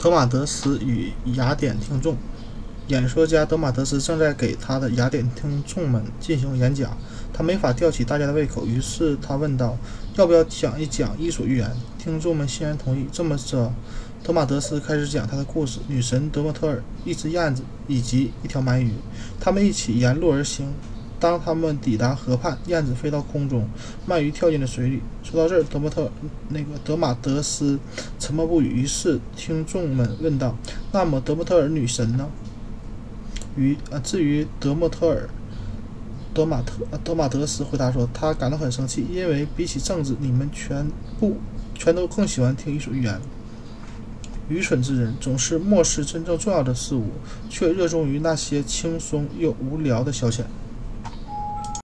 德马德斯与雅典听众。演说家德马德斯正在给他的雅典听众们进行演讲，他没法吊起大家的胃口，于是他问道：“要不要讲一讲伊索寓言？”听众们欣然同意。这么着，德马德斯开始讲他的故事：女神德莫特尔、一只燕子以及一条鳗鱼。他们一起沿路而行。当他们抵达河畔，燕子飞到空中，鳗鱼跳进了水里。说到这儿，德莫特那个德马德斯沉默不语。于是听众们问道：“那么德莫特尔女神呢？”于呃，至于德莫特尔，德马特德马德斯回答说：“他感到很生气，因为比起政治，你们全部全都更喜欢听伊索寓言。愚蠢之人总是漠视真正重要的事物，却热衷于那些轻松又无聊的消遣。”